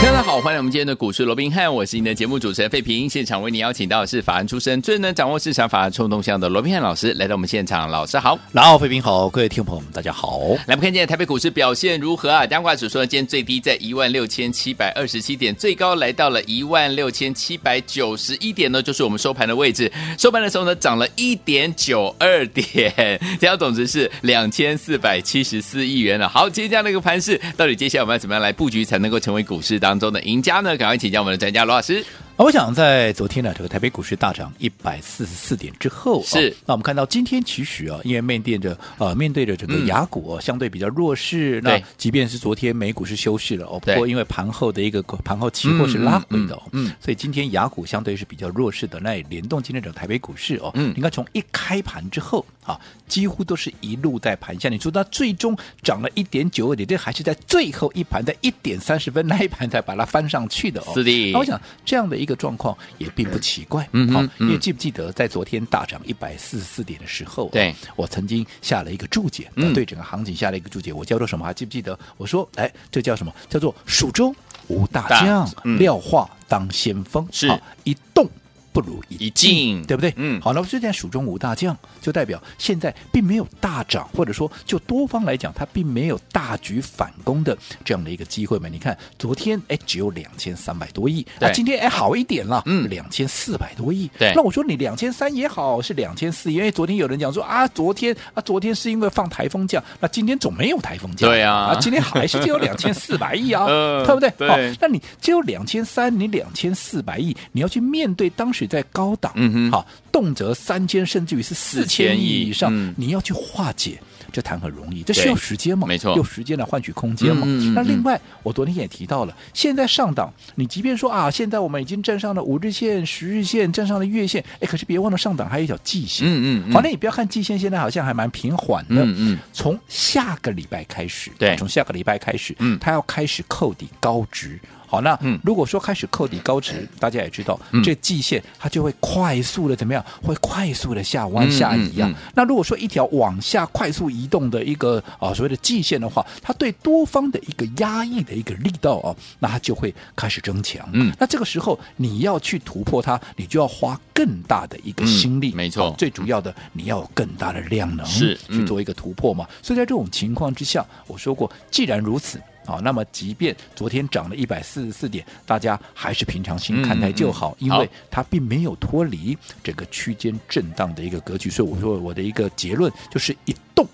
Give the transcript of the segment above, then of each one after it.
大家好，欢迎我们今天的股市罗宾汉，我是您的节目主持人费平。现场为您邀请到的是法案出身、最能掌握市场法案冲动向的罗宾汉老师来到我们现场，老师好，然后费平好，各位听众朋友们大家好。来，我们看今天台北股市表现如何啊？加权指数呢，今天最低在一万六千七百二十七点，最高来到了一万六千七百九十一点呢，就是我们收盘的位置。收盘的时候呢，涨了一点九二点，成交总值是两千四百七十四亿元了。好，接下来这样的一个盘势，到底接下来我们要怎么样来布局才能够成为股市的当中的赢家呢？赶快请教我们的专家罗老师。我想在昨天呢，这个台北股市大涨一百四十四点之后，是、哦、那我们看到今天其实啊，因为面对着呃面对着整个雅股、哦嗯、相对比较弱势，那即便是昨天美股是休市了哦，不过因为盘后的一个盘后期货是拉回的哦，嗯所以今天雅股相对是比较弱势的，那也联动今天整个台北股市哦，嗯，你看从一开盘之后啊，几乎都是一路在盘下，你说它最终涨了一点九二点，这还是在最后一盘在一点三十分那一盘才把它翻上去的哦，是的，那我想这样的一个状况也。并不奇怪，嗯，好，因为记不记得在昨天大涨一百四十四点的时候，对我曾经下了一个注解，嗯，对整个行情下了一个注解，我叫做什么？还记不记得？我说，哎，这叫什么？叫做蜀中无大将，嗯，廖化当先锋，是一动。不如一进，对不对？嗯，好，那么这件蜀中无大将，就代表现在并没有大涨，或者说就多方来讲，它并没有大举反攻的这样的一个机会嘛？你看昨天哎只有两千三百多亿，那今天哎好一点了，嗯，两千四百多亿。对，那我说你两千三也好，是两千四，因为昨天有人讲说啊，昨天啊昨天是因为放台风假，那今天总没有台风假，对啊，啊今天还是只有两千四百亿啊，呃、对不对？对，好，那你只有两千三，你两千四百亿，你要去面对当时在高档。嗯哼，好，动辄三千甚至于是四千亿以上，嗯，你要去化解，这谈何容易，这需要时间嘛？没错，用时间来换取空间嘛。嗯嗯嗯，那另外，我昨天也提到了，现在上档，你即便说啊，现在我们已经站上了五日线、十日线，站上了月线，哎，可是别忘了上档还有一条季线。嗯嗯，嗯，反正你不要看季线，现在好像还蛮平缓的。嗯嗯，从下个礼拜开始，对，从下个礼拜开始，嗯，它要开始扣底高值。好，那如果说开始扣底高值，嗯、大家也知道，嗯、这季线它就会快速的怎么样？会快速的下弯下移啊。那如果说一条往下快速移动的一个啊所谓的季线的话，它对多方的一个压抑的一个力道啊，那它就会开始增强。嗯，那这个时候你要去突破它，你就要花更大的一个心力。嗯、没错，最主要的你要有更大的量能是、嗯、去做一个突破嘛。所以在这种情况之下，我说过，既然如此。好，那么即便昨天涨了一百四十四点，大家还是平常心看待就好，嗯嗯，因为它并没有脱离整个区间震荡的一个格局。所以我说我的一个结论就是一动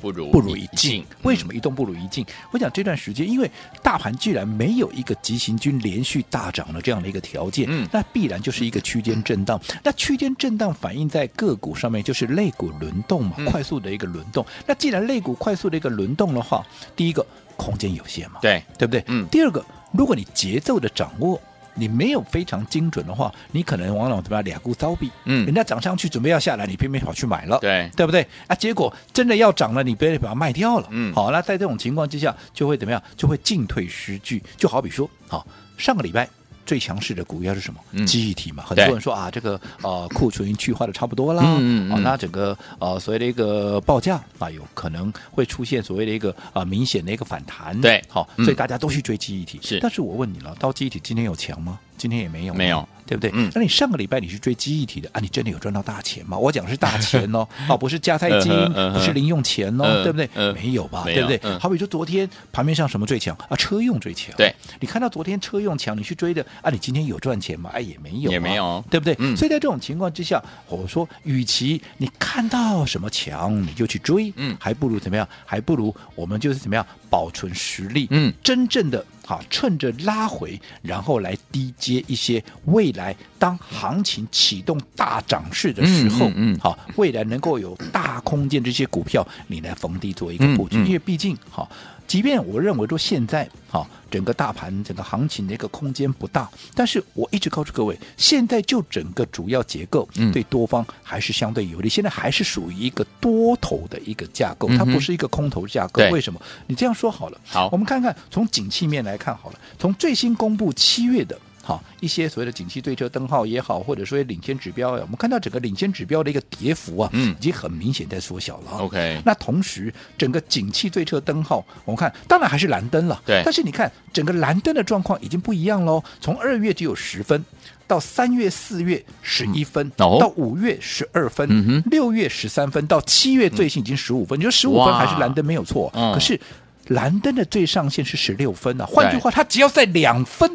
不如不如一静。嗯、为什么一动不如一静？我讲这段时间，因为大盘既然没有一个急行军连续大涨的这样的一个条件，嗯，那必然就是一个区间震荡。那区间震荡反映在个股上面，就是肋股轮动嘛，快速的一个轮动。那既然肋股快速的一个轮动的话，第一个。空间有限嘛？对，对不对？嗯。第二个，如果你节奏的掌握，你没有非常精准的话，你可能往往怎么样？两股遭逼。嗯。人家涨上去准备要下来，你偏偏跑去买了。对，对不对？啊，结果真的要涨了，你别人把它卖掉了。嗯。好，那在这种情况之下，就会怎么样？就会进退失据。就好比说，好，上个礼拜。最强势的股票是什么？嗯、记忆体嘛，很多人说啊，这个呃库存去化的差不多啦，嗯嗯啊，那整个呃所谓的一个报价啊，有可能会出现所谓的一个啊、呃、明显的一个反弹，对，好，嗯、所以大家都去追记忆体，是，但是我问你了，到记忆体今天有强吗？今天也没有，没有。对不对？嗯，那你上个礼拜你是追记忆体的啊？你真的有赚到大钱吗？我讲的是大钱哦，哦，不是加菜金，呃、不是零用钱哦，呃、对不对、呃？没有吧？对不对？呃、好比说昨天盘面上什么最强啊？车用最强。对，你看到昨天车用强，你去追的啊？你今天有赚钱吗？哎，也没有、啊，也没有，对不对？嗯。所以在这种情况之下，我说，与其你看到什么强你就去追，嗯，还不如怎么样？还不如我们就是怎么样保存实力，嗯，真正的。好，趁着拉回，然后来低接一些未来当行情启动大涨势的时候，嗯，嗯嗯。好，未来能够有大空间这些股票，你来逢低做一个布局，因为毕竟，好，即便我认为说现在啊、哦、整个大盘整个行情的一个空间不大，但是我一直告诉各位，现在就整个主要结构对多方还是相对有利，嗯、现在还是属于一个多头的一个架构，嗯、它不是一个空头架构。为什么？你这样说好了，好，我们看看从景气面来看好了，从最新公布七月的。好，一些所谓的景气对车灯号也好，或者说领先指标，我们看到整个领先指标的一个跌幅啊，嗯，已经很明显在缩小了。OK，那同时整个景气对车灯号，我们看当然还是蓝灯了，对。但是你看整个蓝灯的状况已经不一样喽，从二月只有十分，到三月、四月十一分，嗯、到五月十二分，嗯、六月十三分，到七月最新已经十五分。嗯、你说十五分还是蓝灯没有错，嗯、可是蓝灯的最上限是十六分啊。换句话，它只要在两分。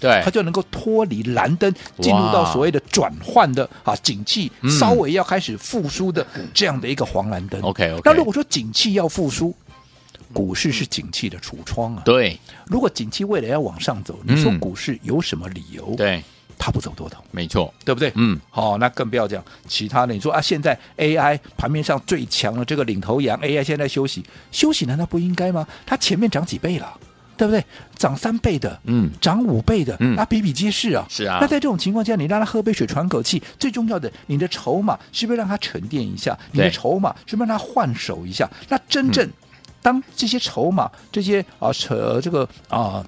对，它就能够脱离蓝灯，进入到所谓的转换的啊，景气稍微要开始复苏的这样的一个黄蓝灯。OK。那如果说景气要复苏，股市是景气的橱窗啊。对。如果景气未来要往上走，你说股市有什么理由？对，它不走多头？没错，对不对？嗯。好，那更不要讲其他的。你说啊，现在 AI 盘面上最强的这个领头羊 AI 现在休息，休息难道不应该吗？它前面涨几倍了？对不对？涨三倍的，嗯，涨五倍的，嗯，那比比皆是啊。是啊。那在这种情况下，你让他喝杯水喘口气，最重要的，你的筹码是不是让他沉淀一下？你的筹码是不是让他换手一下？那真正当这些筹码、这些啊扯这个啊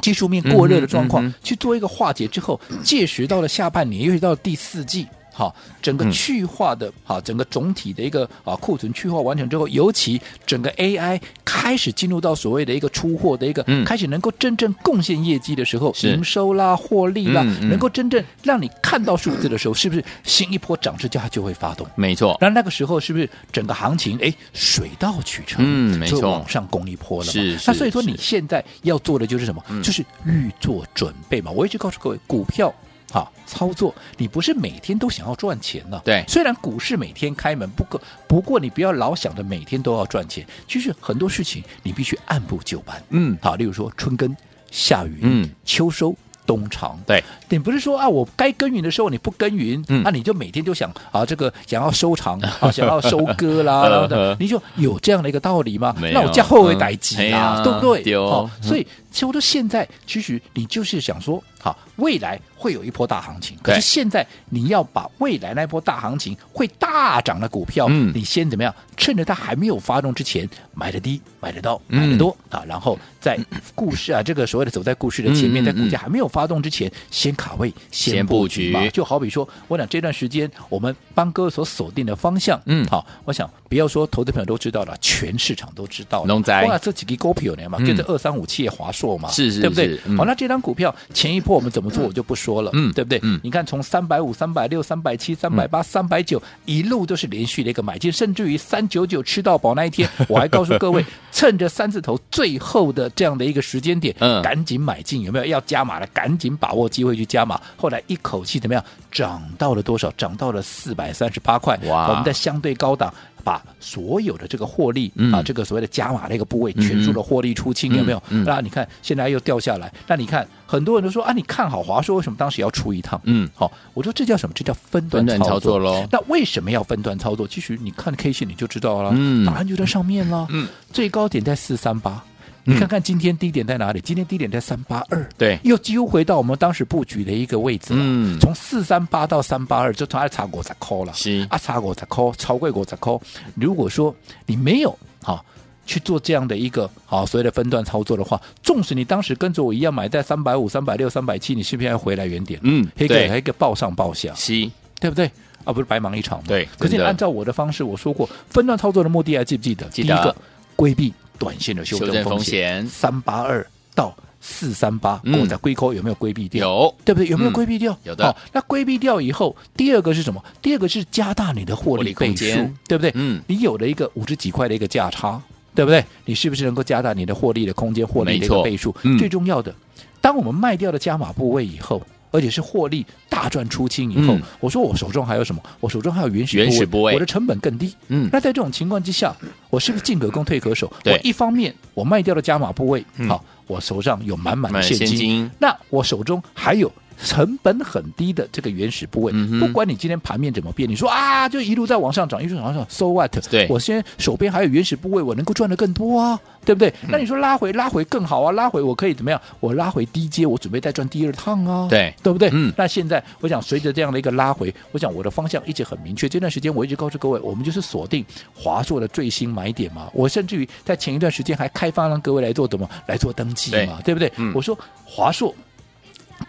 技术面过热的状况去做一个化解之后，届时到了下半年，尤其到了第四季。好，整个去化的，好，整个总体的一个啊库存去化完成之后，尤其整个 AI 开始进入到所谓的一个出货的一个，开始能够真正贡献业绩的时候，营收啦、获利啦，能够真正让你看到数字的时候，是不是新一波涨势就它就会发动？没错。那那个时候是不是整个行情哎水到渠成？嗯，没错，就往上攻一波了嘛。是。那所以说你现在要做的就是什么？就是预做准备嘛。我一直告诉各位，股票。好操作，你不是每天都想要赚钱呢？对，虽然股市每天开门，不过不过你不要老想着每天都要赚钱。其实很多事情你必须按部就班。嗯，好，例如说春耕、夏耘、嗯，秋收。冬藏，对，你不是说啊，我该耕耘的时候你不耕耘，那、嗯啊、你就每天就想啊，这个想要收藏 啊，想要收割啦，的，你就有这样的一个道理吗？那我叫后为代急啊，对不对？好、哦，所以其实我说现在，其实你就是想说，好，未来会有一波大行情，可是现在你要把未来那波大行情会大涨的股票，嗯，你先怎么样？趁着它还没有发动之前，买的低，买的到，买的多、嗯、啊，然后在故事啊，这个所谓的走在故事的前面，嗯、在股价还没有发动之前，先卡位，先布局。嘛。就好比说，我想这段时间我们帮哥所锁定的方向，嗯，好，我想不要说投资朋友都知道了，全市场都知道了。哇，这几个股票呢嘛，跟着二三五七也华硕嘛，是是，对不对？嗯、好，那这张股票前一波我们怎么做，我就不说了，嗯，对不对？嗯，你看从三百五、三百六、三百七、三百八、三百九，一路都是连续的一个买进，甚至于三。九九吃到饱那一天，我还告诉各位，趁着三字头最后的这样的一个时间点，嗯，赶紧买进，有没有要加码的？赶紧把握机会去加码。后来一口气怎么样？涨到了多少？涨到了四百三十八块。哇！我们在相对高档。把所有的这个获利、嗯、啊，这个所谓的加码的一个部位，全数的获利出清，嗯、有没有？那、你看现在又掉下来，那你看很多人都说啊，你看好华硕，为什么当时要出一趟？嗯，好，我说这叫什么？这叫分段操作喽。那为什么要分段操作？其实你看 K 线你就知道了，嗯，答案就在上面了。嗯，最高点在四三八。你看看今天低点在哪里？今天低点在三八二，对，又几乎回到我们当时布局的一个位置了。嗯，从四三八到三八二，就从二查国才扣了，是啊，查国才扣，超贵国才扣。如果说你没有好、啊、去做这样的一个好、啊、所谓的分段操作的话，纵使你当时跟着我一样买在三百五、三百六、三百七，你是不是要回来原点？嗯，对，还一个报上报下，是，对不对？啊，不是白忙一场吗？对。可是你按照我的方式，我说过分段操作的目的还记不记得？记得。第一个规避。短线的修正风险，三八二到四三八，我在龟壳有没有规避掉？有，对不对？有没有规避掉？有的。好，那规避掉以后，第二个是什么？第二个是加大你的获利倍数，对不对？嗯，你有了一个五十几块的一个价差，对不对？你是不是能够加大你的获利的空间、获利的一个倍数？最重要的，当我们卖掉了加码部位以后。而且是获利大赚出清以后，嗯、我说我手中还有什么？我手中还有原始原始部位，我的成本更低。嗯，那在这种情况之下，我是不是进可攻退可守？对，我一方面我卖掉了加码部位，好，我手上有满满的现金，那我手中还有成本很低的这个原始部位，嗯、不管你今天盘面怎么变，你说啊，就一路在往上涨，一路往上，so what？对，我现在手边还有原始部位，我能够赚的更多啊，对不对？嗯、那你说拉回拉回更好啊，拉回我可以怎么样？我拉回低阶，我准备再赚第二趟啊，对，对不对？嗯，那现在我想随着这样的一个拉回，我想我的方向一直很明确。这段时间我一直告诉各位，我们就是锁定华硕的最新买点嘛。我甚至于在前一段时间还开放让各位来做什么来做登记嘛，对，对不对？嗯、我说华硕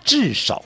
至少。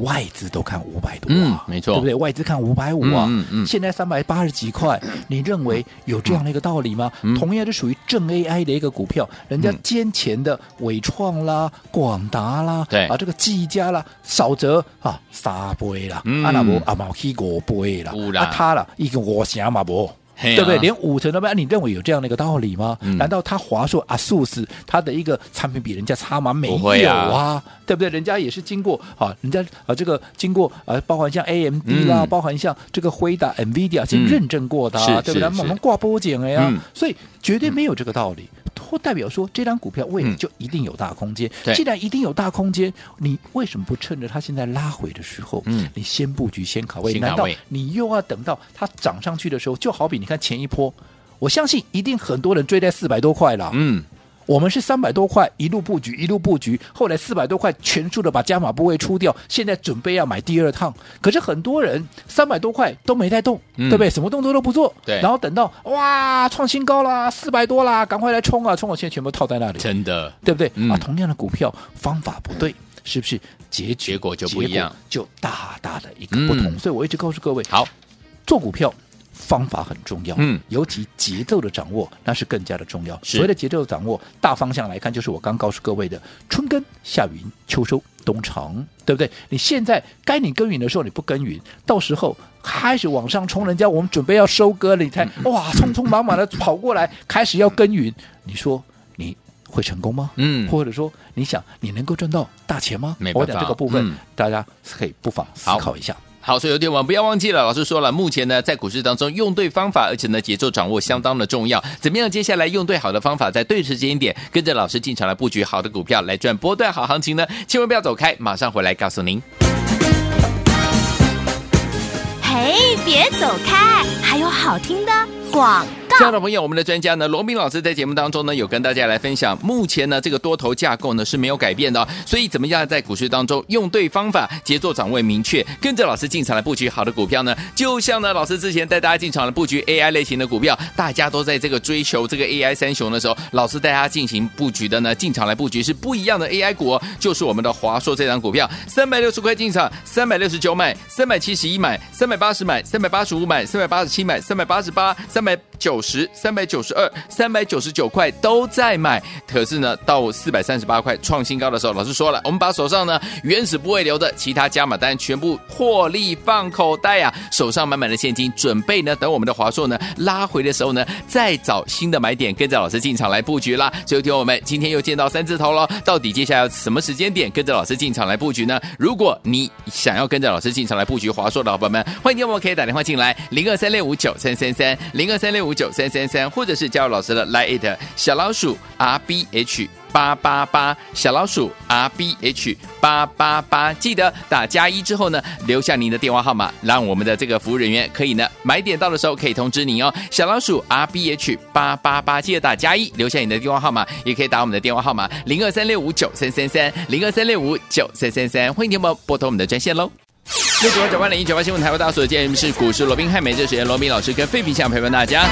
外资都看五百多啊，嗯，没错，对不对？外资看五百五啊，嗯嗯嗯，现在三百八十几块，你认为有这样的一个道理吗？嗯，同样是属于正 AI 的一个股票，人家先前的伟创啦、广达啦，对啊，这个技嘉啦，少则啊三倍啦，啊那不啊毛去五倍啦，啊他啦一个五成嘛不。对不对？连五成都没有，你认为有这样的一个道理吗？嗯、难道他华硕阿素斯他的一个产品比人家差吗？没有啊，啊对不对？人家也是经过啊，人家啊这个经过啊，包含像 AMD 啦，嗯、包含像这个辉达、NVIDIA 去认证过的，啊，嗯、对不对？我们挂波剪了呀，嗯、所以绝对没有这个道理。或代表说，这张股票未来就一定有大空间。嗯、既然一定有大空间，你为什么不趁着它现在拉回的时候，嗯，你先布局、先卡位？难道你又要等到它涨上去的时候？就好比你看前一波，我相信一定很多人追在四百多块了，嗯。我们是三百多块一路布局，一路布局，后来四百多块全数的把加码部位出掉，现在准备要买第二趟。可是很多人三百多块都没带动，嗯、对不对？什么动作都不做。对。然后等到哇创新高啦，四百多啦，赶快来冲啊！冲！我现在全部套在那里。真的，对不对？嗯、啊，同样的股票方法不对，是不是结结果就不一样，就大大的一个不同。嗯、所以我一直告诉各位，好做股票。方法很重要，嗯，尤其节奏的掌握那是更加的重要。所谓的节奏的掌握，大方向来看，就是我刚告诉各位的：春耕、夏耘、秋收、冬藏，对不对？你现在该你耕耘的时候你不耕耘，到时候开始往上冲，人家我们准备要收割了，你才、嗯、哇，匆匆忙忙的跑过来开始要耕耘，你说你会成功吗？嗯，或者说你想你能够赚到大钱吗？我讲这个部分，嗯、大家可以不妨思考一下。好，所以有点晚不要忘记了。老师说了，目前呢，在股市当中用对方法，而且呢，节奏掌握相当的重要。怎么样？接下来用对好的方法，在对时间点，跟着老师进场来布局好的股票，来赚波段好行情呢？千万不要走开，马上回来告诉您。嘿，别走开，还有好听的广。亲爱的朋友，我们的专家呢，罗宾老师在节目当中呢，有跟大家来分享，目前呢这个多头架构呢是没有改变的，所以怎么样在股市当中用对方法，节奏掌握明确，跟着老师进场来布局好的股票呢？就像呢老师之前带大家进场来布局 AI 类型的股票，大家都在这个追求这个 AI 三雄的时候，老师带大家进行布局的呢，进场来布局是不一样的 AI 股，哦，就是我们的华硕这张股票，三百六十块进场，三百六十九买，三百七十一买，三百八十买，三百八十五买，三百八十七买，三百八十八，三百九十三百九十二、三百九十九块都在买，可是呢，到四百三十八块创新高的时候，老师说了，我们把手上呢原始部位留的，其他加码单全部获利放口袋啊，手上满满的现金，准备呢等我们的华硕呢拉回的时候呢，再找新的买点，跟着老师进场来布局啦。所以，听我们今天又见到三字头了，到底接下来要什么时间点跟着老师进场来布局呢？如果你想要跟着老师进场来布局华硕的伙伴们，欢迎听我们可以打电话进来，零二三六五九三三三，零二三六五九三三三。或者是加入老师的 Line 小老鼠 R B H 八八八小老鼠 R B H 八八八，记得打加一之后呢，留下您的电话号码，让我们的这个服务人员可以呢买点到的时候可以通知您哦。小老鼠 R B H 八八八，记得打加一，留下你的电话号码，也可以打我们的电话号码零二三六五九三三三零二三六五九三三三，欢迎听我们拨通我们的专线喽。六九九八零一九八新闻台为大家所见，是股市罗宾汉美这时间罗宾老师跟费皮想陪伴大家。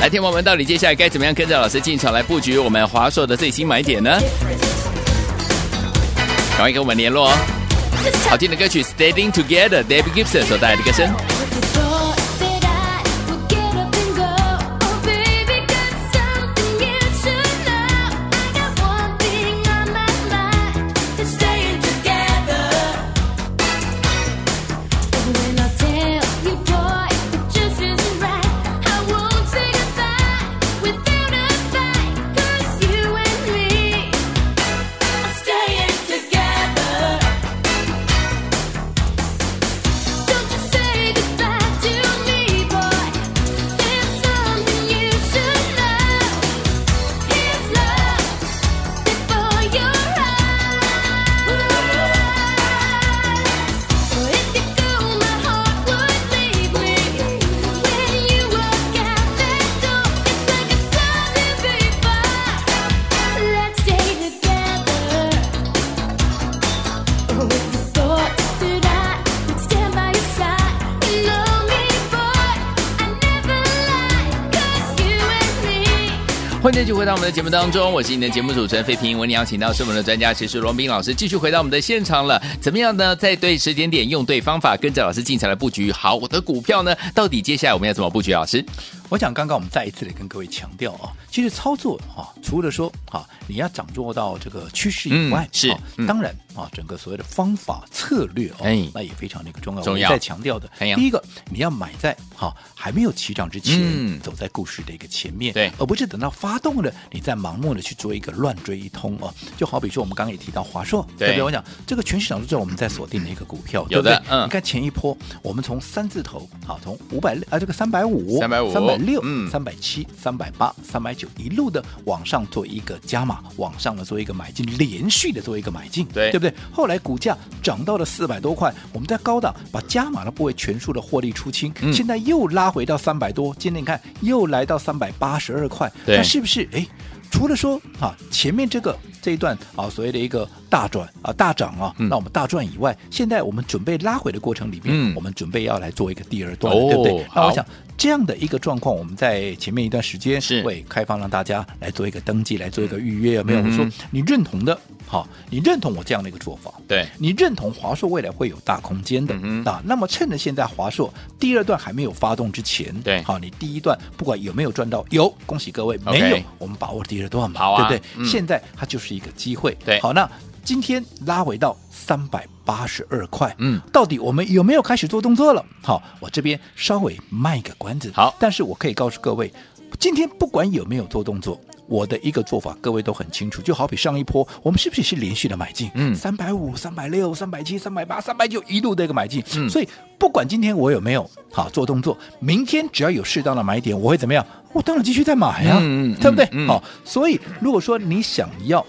来，听我们到底接下来该怎么样跟着老师进场来布局我们华硕的最新买点呢？赶快跟我们联络哦！好听的歌曲《Standing Together》，David Gibson 所带来的歌声。欢迎继续回到我们的节目当中，我是你的节目主持人费平。为你邀请到是我们的专家，其实罗斌老师继续回到我们的现场了。怎么样呢？在对时间点，用对方法，跟着老师进场来布局好我的股票呢？到底接下来我们要怎么布局？老师，我想刚刚我们再一次的跟各位强调啊，其实操作啊，除了说啊，你要掌握到这个趋势以外，嗯、是、嗯、当然啊，整个所谓的方法策略哦，哎、那也非常的一个重要。重要。我再强调的，第一个，你要买在哈还没有起涨之前，嗯、走在故事的一个前面，对，而不是等到发。动了，你再盲目的去做一个乱追一通哦，就好比说我们刚刚也提到华硕，对不对？我讲这个全市场都知道我们在锁定的一个股票，对不对？嗯，你看前一波我们从三字头，好，从五百啊这个三百五、三百五、三百六、嗯、三百七、三百八、三百九一路的往上做一个加码，往上的做一个买进，连续的做一个买进，对，对不对？后来股价涨到了四百多块，我们在高档把加码的部位全数的获利出清，嗯、现在又拉回到三百多，今天你看又来到三百八十二块，那是不是？哎，除了说啊，前面这个这一段啊，所谓的一个大转啊、大涨啊，那、嗯、我们大赚以外，现在我们准备拉回的过程里面，嗯、我们准备要来做一个第二段，哦、对不对？那我想这样的一个状况，我们在前面一段时间是会开放让大家来做一个登记，来做一个预约，有没有？我说你认同的。好，你认同我这样的一个做法？对，你认同华硕未来会有大空间的、嗯、啊？那么趁着现在华硕第二段还没有发动之前，对，好，你第一段不管有没有赚到，有，恭喜各位没有，我们把握第二段嘛，好啊、对不对？嗯、现在它就是一个机会。对，好，那今天拉回到三百八十二块，嗯，到底我们有没有开始做动作了？好，我这边稍微卖个关子。好，但是我可以告诉各位，今天不管有没有做动作。我的一个做法，各位都很清楚，就好比上一波，我们是不是是连续的买进？嗯，三百五、三百六、三百七、三百八、三百九，一路的一个买进。嗯，所以不管今天我有没有好做动作，明天只要有适当的买点，我会怎么样？我当然继续再买啊，嗯，对不对？嗯，好，所以如果说你想要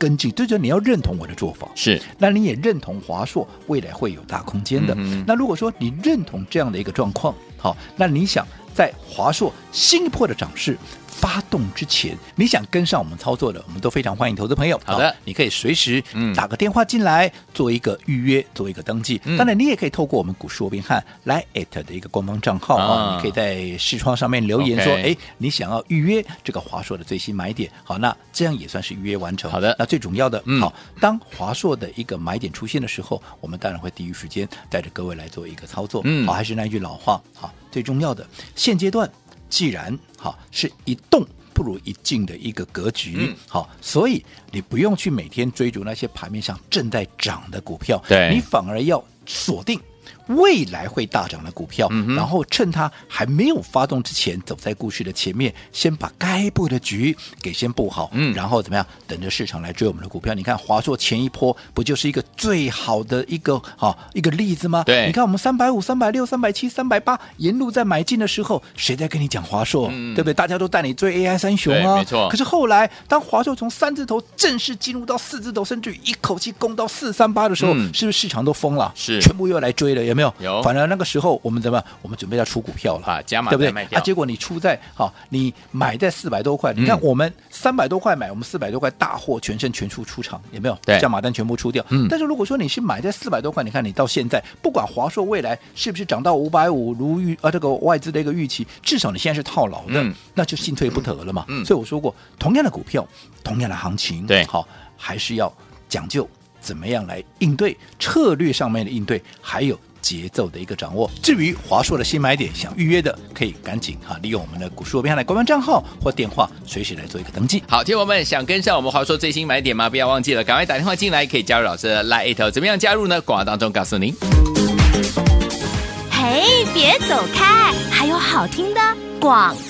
跟进，就是你要认同我的做法，是，那你也认同华硕未来会有大空间的。嗯，那如果说你认同这样的一个状况，好，那你想在华硕新一波的涨势发动之前，你想跟上我们操作的，我们都非常欢迎投资朋友。好的，你可以随时打个电话进来，做一个预约，做一个登记。嗯、当然，你也可以透过我们股市罗宾汉来 at 的一个官方账号啊，你可以在视窗上面留言说，哎、你想要预约这个华硕的最新买点。好，那这样也算是预约完成。好的，那最重要的，嗯、好，当华硕的一个买点出现的时候，我们当然会第一时间带着各位来做一个操作。嗯，好，还是那句老话，好，最重要的现阶段。既然哈是一动不如一静的一个格局，嗯、好，所以你不用去每天追逐那些盘面上正在涨的股票，对，你反而要锁定。未来会大涨的股票，嗯，然后趁它还没有发动之前，走在故事的前面，先把该布的局给先布好，嗯，然后怎么样？等着市场来追我们的股票。你看华硕前一波不就是一个最好的一个好一个例子吗？对，你看我们三百五、三百六、三百七、三百八沿路在买进的时候，谁在跟你讲华硕？嗯，对不对？大家都带你追 AI 三雄啊，没错。可是后来当华硕从三字头正式进入到四字头，甚至于一口气攻到四三八的时候，嗯，是不是市场都疯了？是，全部又来追了，也没有？有，有反而那个时候我们怎么样？我们准备要出股票了啊，加码对不对？啊，结果你出在好，你买在四百多块，嗯，你看我们三百多块买，我们四百多块大货全身全出出场，有没有？对，加码单全部出掉。嗯，但是如果说你是买在四百多块，你看你到现在，不管华硕未来是不是涨到五百五，如预啊这个外资的一个预期，至少你现在是套牢的，嗯，那就进退不得了嘛。嗯，所以我说过，同样的股票，同样的行情，对，好，还是要讲究怎么样来应对策略上面的应对，还有。节奏的一个掌握。至于华硕的新买点，想预约的可以赶紧哈，利用我们的股市罗宾汉的官方账号或电话，随时来做一个登记。好，听友们想跟上我们华硕最新买点吗？不要忘记了，赶快打电话进来，可以加入老师的 Line，怎么样加入呢？广告当中告诉您。嘿，别走开，还有好听的广告。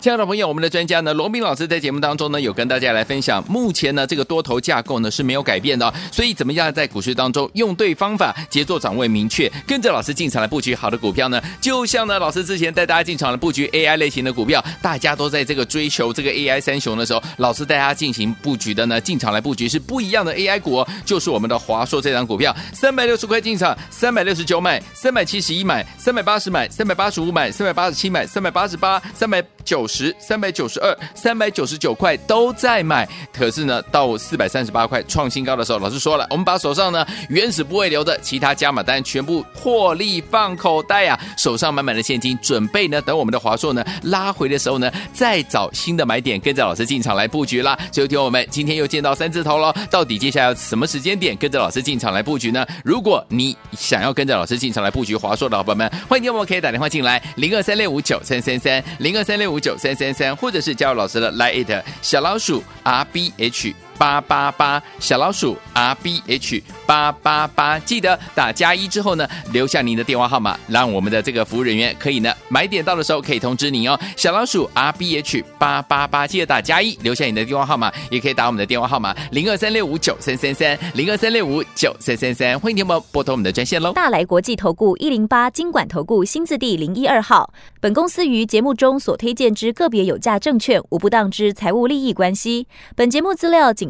亲爱的朋友，我们的专家呢，罗宾老师在节目当中呢，有跟大家来分享，目前呢这个多头架构呢是没有改变的，所以怎么样在股市当中用对方法，节奏掌握明确，跟着老师进场来布局好的股票呢？就像呢老师之前带大家进场来布局 AI 类型的股票，大家都在这个追求这个 AI 三雄的时候，老师带大家进行布局的呢，进场来布局是不一样的 AI 股哦，就是我们的华硕这张股票，三百六十块进场，三百六十九买，三百七十一买，三百八十买，三百八十五买，三百八十七买，三百八十八，三百九。十、三百九十二、三百九十九块都在买。可是呢，到四百三十八块创新高的时候，老师说了，我们把手上呢原始部位留的，其他加码单全部获利放口袋啊，手上满满的现金，准备呢等我们的华硕呢拉回的时候呢，再找新的买点，跟着老师进场来布局啦。所以，听我们今天又见到三字头了，到底接下来要什么时间点跟着老师进场来布局呢？如果你想要跟着老师进场来布局华硕的伙伴们，欢迎听我们可以打电话进来零二三六五九三三三零二三六五九三三三，或者是加入老师的来，it 小老鼠 R B H。八八八小老鼠 R B H 八八八，记得打加一之后呢，留下您的电话号码，让我们的这个服务人员可以呢买点到的时候可以通知您哦。小老鼠 R B H 八八八，记得打加一，留下你的电话号码，也可以打我们的电话号码零二三六五九三三三零二三六五九三三三，欢迎听众拨通我们的专线喽。大来国际投顾一零八金管投顾新字第零一二号，本公司于节目中所推荐之个别有价证券无不当之财务利益关系，本节目资料仅